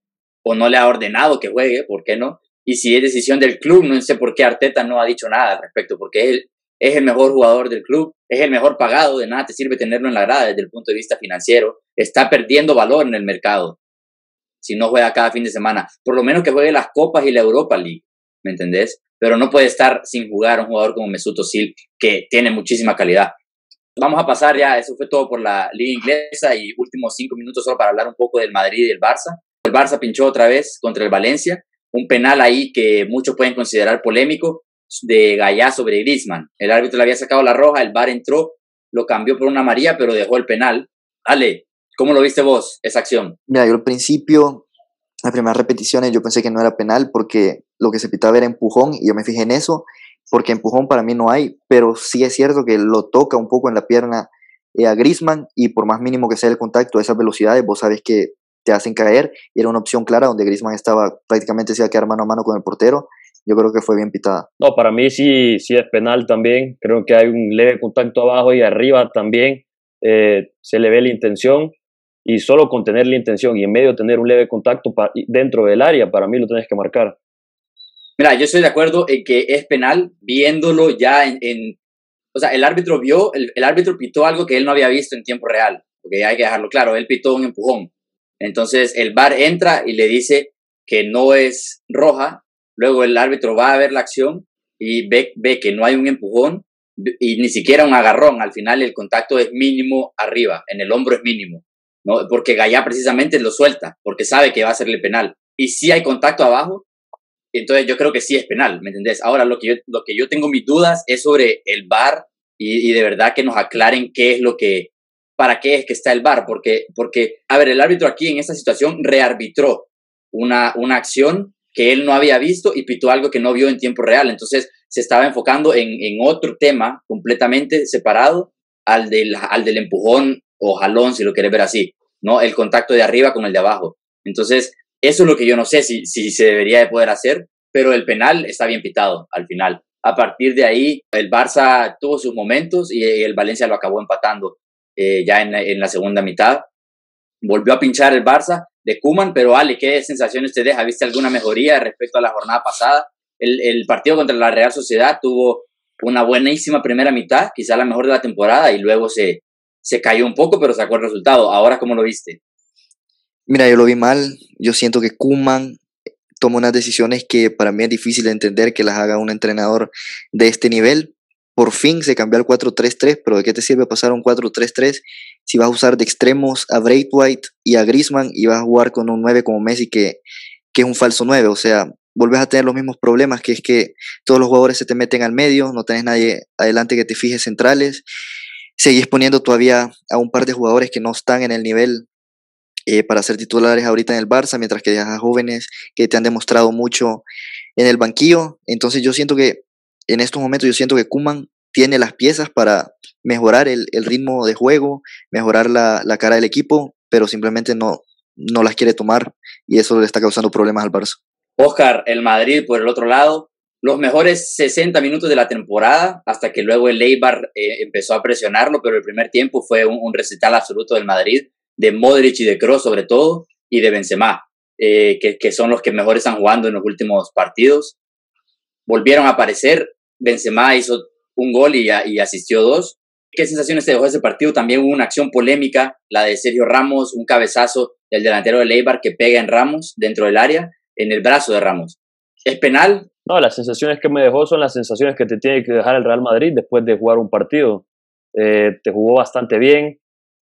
o no le ha ordenado que juegue, ¿por qué no? Y si es decisión del club, no sé por qué Arteta no ha dicho nada al respecto, porque él es el mejor jugador del club, es el mejor pagado, de nada te sirve tenerlo en la grada desde el punto de vista financiero, está perdiendo valor en el mercado si no juega cada fin de semana. Por lo menos que juegue las copas y la Europa League, ¿me entendés? Pero no puede estar sin jugar un jugador como Mesut Özil, que tiene muchísima calidad. Vamos a pasar ya, eso fue todo por la liga inglesa y últimos cinco minutos solo para hablar un poco del Madrid y del Barça. El Barça pinchó otra vez contra el Valencia, un penal ahí que muchos pueden considerar polémico de Gallá sobre Griezmann. El árbitro le había sacado la roja, el VAR entró, lo cambió por una amarilla, pero dejó el penal. Ale, ¿cómo lo viste vos, esa acción? Mira, yo al principio, las primeras repeticiones, yo pensé que no era penal porque lo que se pitaba era empujón y yo me fijé en eso porque empujón para mí no hay, pero sí es cierto que lo toca un poco en la pierna eh, a Grisman y por más mínimo que sea el contacto, esas velocidades, vos sabes que te hacen caer y era una opción clara donde Grisman estaba prácticamente se iba a quedar mano a mano con el portero. Yo creo que fue bien pitada. No, para mí sí, sí es penal también. Creo que hay un leve contacto abajo y arriba también eh, se le ve la intención y solo con tener la intención y en medio tener un leve contacto dentro del área, para mí lo tienes que marcar. Mira, yo estoy de acuerdo en que es penal viéndolo ya en, o sea, el árbitro vio, el, árbitro pitó algo que él no había visto en tiempo real, porque hay que dejarlo claro, él pitó un empujón. Entonces el VAR entra y le dice que no es roja, luego el árbitro va a ver la acción y ve, ve que no hay un empujón y ni siquiera un agarrón, al final el contacto es mínimo arriba, en el hombro es mínimo, ¿no? porque Gallá precisamente lo suelta, porque sabe que va a hacerle penal. Y si hay contacto abajo, entonces yo creo que sí es penal, ¿me entendés? Ahora lo que yo, lo que yo tengo mis dudas es sobre el VAR y, de verdad que nos aclaren qué es lo que, para qué es que está el VAR, porque, porque a ver, el árbitro aquí en esta situación rearbitró una, una acción que él no había visto y pitó algo que no vio en tiempo real, entonces se estaba enfocando en, en otro tema completamente separado al del, al del empujón o jalón, si lo quieres ver así, ¿no? El contacto de arriba con el de abajo. Entonces, eso es lo que yo no sé si, si se debería de poder hacer, pero el penal está bien pitado al final. A partir de ahí, el Barça tuvo sus momentos y el Valencia lo acabó empatando eh, ya en, en, la segunda mitad. Volvió a pinchar el Barça de Kuman, pero Ale, ¿qué sensaciones te deja? ¿Viste alguna mejoría respecto a la jornada pasada? El, el partido contra la Real Sociedad tuvo una buenísima primera mitad, quizá la mejor de la temporada, y luego se, se cayó un poco, pero sacó el resultado. Ahora, ¿cómo lo viste? Mira, yo lo vi mal. Yo siento que Kuman toma unas decisiones que para mí es difícil de entender que las haga un entrenador de este nivel. Por fin se cambió al 4-3-3, pero ¿de qué te sirve pasar a un 4-3-3 si vas a usar de extremos a Braithwaite y a Griezmann y vas a jugar con un 9 como Messi que, que es un falso 9? O sea, vuelves a tener los mismos problemas, que es que todos los jugadores se te meten al medio, no tenés nadie adelante que te fije centrales, seguís poniendo todavía a un par de jugadores que no están en el nivel eh, para ser titulares ahorita en el Barça, mientras que dejas a jóvenes que te han demostrado mucho en el banquillo. Entonces yo siento que en estos momentos yo siento que Kuman tiene las piezas para mejorar el, ritmo de juego, mejorar la, cara del equipo, pero simplemente no, no las quiere tomar y eso le está causando problemas al Barça. Oscar, el Madrid por el otro lado, los mejores 60 minutos de la temporada, hasta que luego el Eibar eh, empezó a presionarlo, pero el primer tiempo fue un, un recital absoluto del Madrid de Modric y de Kroos sobre todo, y de Benzema, eh, que, que, son los que mejor están jugando en los últimos partidos. Volvieron a aparecer, Benzema hizo un gol y, y asistió dos. ¿Qué sensaciones te dejó ese partido? También hubo una acción polémica, la de Sergio Ramos, un cabezazo del delantero de Leibar que pega en Ramos dentro del área, en el brazo de Ramos. ¿Es penal? No, las sensaciones que me dejó son las sensaciones que te tiene que dejar el Real Madrid después de jugar un partido. Eh, te jugó bastante bien,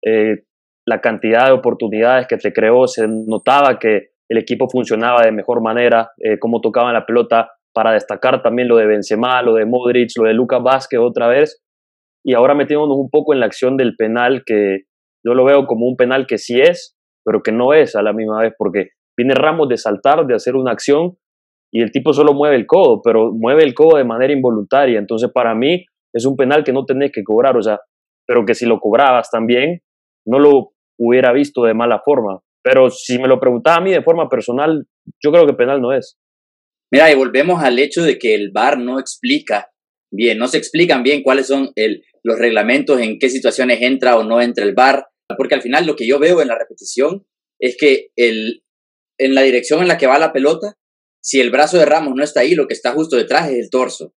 eh, la cantidad de oportunidades que te creó, se notaba que el equipo funcionaba de mejor manera, eh, cómo tocaban la pelota, para destacar también lo de Benzema, lo de Modric, lo de Lucas Vázquez otra vez, y ahora metiéndonos un poco en la acción del penal, que yo lo veo como un penal que sí es, pero que no es a la misma vez, porque viene Ramos de saltar, de hacer una acción, y el tipo solo mueve el codo, pero mueve el codo de manera involuntaria, entonces para mí es un penal que no tenés que cobrar, o sea, pero que si lo cobrabas también, no lo hubiera visto de mala forma. Pero si me lo preguntaba a mí de forma personal, yo creo que penal no es. Mira, y volvemos al hecho de que el VAR no explica bien, no se explican bien cuáles son los reglamentos, en qué situaciones entra o no entra el VAR, porque al final lo que yo veo en la repetición es que el, en la dirección en la que va la pelota, si el brazo de Ramos no está ahí, lo que está justo detrás es el torso.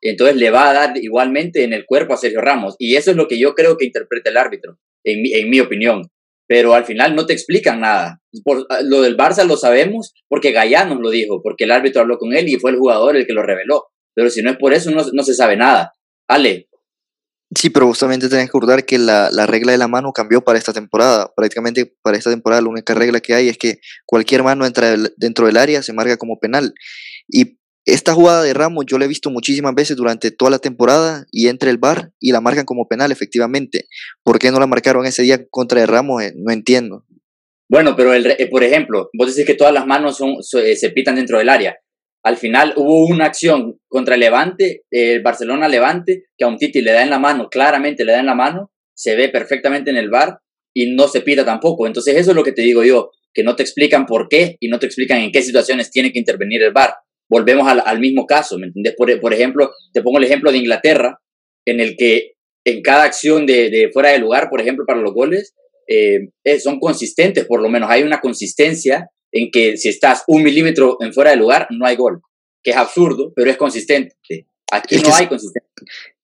Entonces le va a dar igualmente en el cuerpo a Sergio Ramos. Y eso es lo que yo creo que interpreta el árbitro, en mi opinión. Pero al final no te explican nada. Por, lo del Barça lo sabemos porque Gallá nos lo dijo, porque el árbitro habló con él y fue el jugador el que lo reveló. Pero si no es por eso, no, no se sabe nada. Ale, Sí, pero justamente tenés que recordar que la, la, regla de la mano cambió para esta temporada. Prácticamente para esta temporada la única regla que hay es que cualquier mano entra dentro del área se marca como penal. Y esta jugada de Ramos yo la he visto muchísimas veces durante toda la temporada y entra el bar y la marcan como penal efectivamente. ¿Por qué no la marcaron ese día contra el Ramos? Eh, no entiendo. Bueno, pero eh, por ejemplo, vos decís que todas las manos son, eh, se pitan dentro del área al final hubo una acción contra Levante, el Barcelona-Levante, que a un Titi le da en la mano, claramente le da en la mano, se ve perfectamente en el bar y no se pita tampoco. Entonces eso es lo que te digo yo, que no te explican por qué y no te explican en qué situaciones tiene que intervenir el bar. Volvemos al, al mismo caso, ¿me entiendes? Por, por, ejemplo, te pongo el ejemplo de Inglaterra, en el que en cada acción de, de fuera de lugar, por ejemplo, para los goles, eh, son consistentes, por lo menos hay una consistencia en que si estás un milímetro en fuera de lugar, no hay gol, que es absurdo, pero es consistente. Aquí no hay consistencia.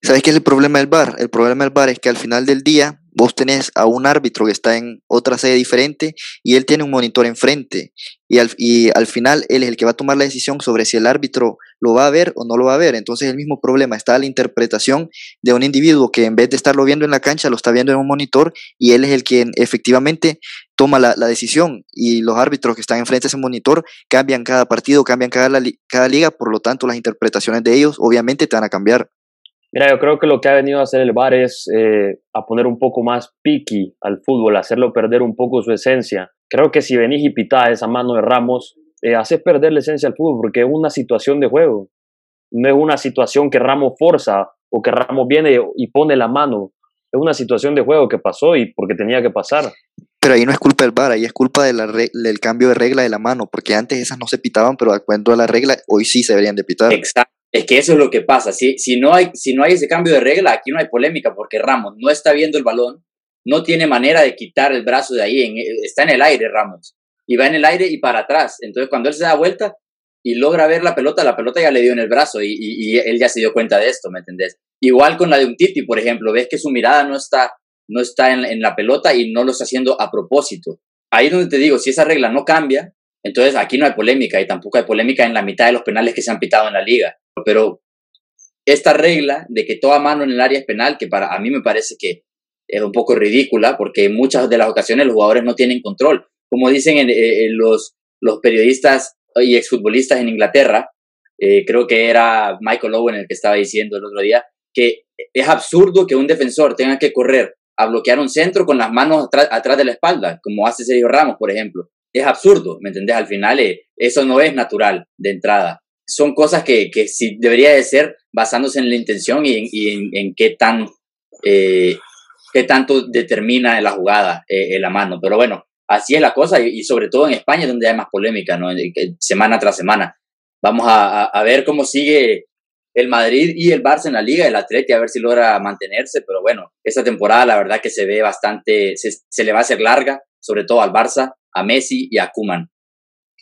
¿Sabes qué es el problema del VAR? El problema del VAR es que al final del día vos tenés a un árbitro que está en otra sede diferente y él tiene un monitor enfrente y al, y al final él es el que va a tomar la decisión sobre si el árbitro lo va a ver o no lo va a ver. Entonces el mismo problema está la interpretación de un individuo que en vez de estarlo viendo en la cancha lo está viendo en un monitor y él es el que efectivamente toma la, la decisión y los árbitros que están enfrente de ese monitor cambian cada partido, cambian cada, cada liga, por lo tanto las interpretaciones de ellos obviamente te van a cambiar. Mira, yo creo que lo que ha venido a hacer el VAR es eh, a poner un poco más piqui al fútbol, hacerlo perder un poco su esencia. Creo que si venís y pitás esa mano de Ramos, eh, haces perder la esencia al fútbol porque es una situación de juego. No es una situación que Ramos forza o que Ramos viene y pone la mano. Es una situación de juego que pasó y porque tenía que pasar. Pero ahí no es culpa del VAR, ahí es culpa de la del cambio de regla de la mano, porque antes esas no se pitaban, pero acuerdo a la regla, hoy sí se deberían de pitar. Exacto. Es que eso es lo que pasa. Si, si, no hay, si no hay ese cambio de regla, aquí no hay polémica porque Ramos no está viendo el balón, no tiene manera de quitar el brazo de ahí. Está en el aire Ramos. Y va en el aire y para atrás. Entonces cuando él se da vuelta y logra ver la pelota, la pelota ya le dio en el brazo y, él ya se dio cuenta de esto, ¿me entendés? Igual con la de un Titi, por ejemplo, ves que su mirada no está, no está en, en la pelota y no lo está haciendo a propósito. Ahí donde te digo, si esa regla no cambia, entonces aquí no hay polémica y tampoco hay polémica en la mitad de los penales que se han pitado en la liga. Pero esta regla de que toda mano en el área es penal, que para a mí me parece que es un poco ridícula, porque en muchas de las ocasiones los jugadores no tienen control. Como dicen en, eh, los, los periodistas y exfutbolistas en Inglaterra, eh, creo que era Michael Owen el que estaba diciendo el otro día, que es absurdo que un defensor tenga que correr a bloquear un centro con las manos atrás, atrás de la espalda, como hace Sergio Ramos, por ejemplo. Es absurdo, ¿me entendés? Al final eh, eso no es natural de entrada son cosas que, que sí debería de ser basándose en la intención y en, en, qué tan eh, qué tanto determina la jugada eh, la mano. Pero bueno, así es la cosa y, sobre todo en España donde hay más polémica, ¿no? semana tras semana. Vamos a, a, ver cómo sigue el Madrid y el Barça en la liga, el Atleti, a ver si logra mantenerse, pero bueno, esta temporada la verdad que se ve bastante, se, se le va a hacer larga, sobre todo al Barça, a Messi y a Kuman.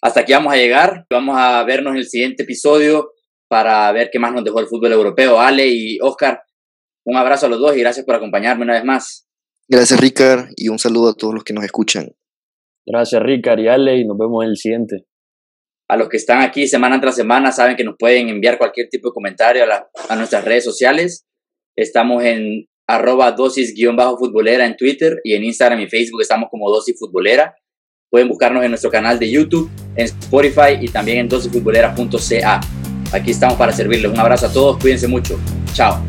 Hasta aquí vamos a llegar. Vamos a vernos en el siguiente episodio para ver qué más nos dejó el fútbol europeo. Ale y Oscar, un abrazo a los dos y gracias por acompañarme una vez más. Gracias, Ricard, y un saludo a todos los que nos escuchan. Gracias, Ricard y Ale, y nos vemos en el siguiente. A los que están aquí semana tras semana saben que nos pueden enviar cualquier tipo de comentario a, a nuestras redes sociales. Estamos en arroba dosis-futbolera en Twitter y en Instagram y Facebook estamos como dosis futbolera. Pueden buscarnos en nuestro canal de YouTube, en Spotify y también en dosifutbolera.ca. Aquí estamos para servirles. Un abrazo a todos, cuídense mucho. Chao.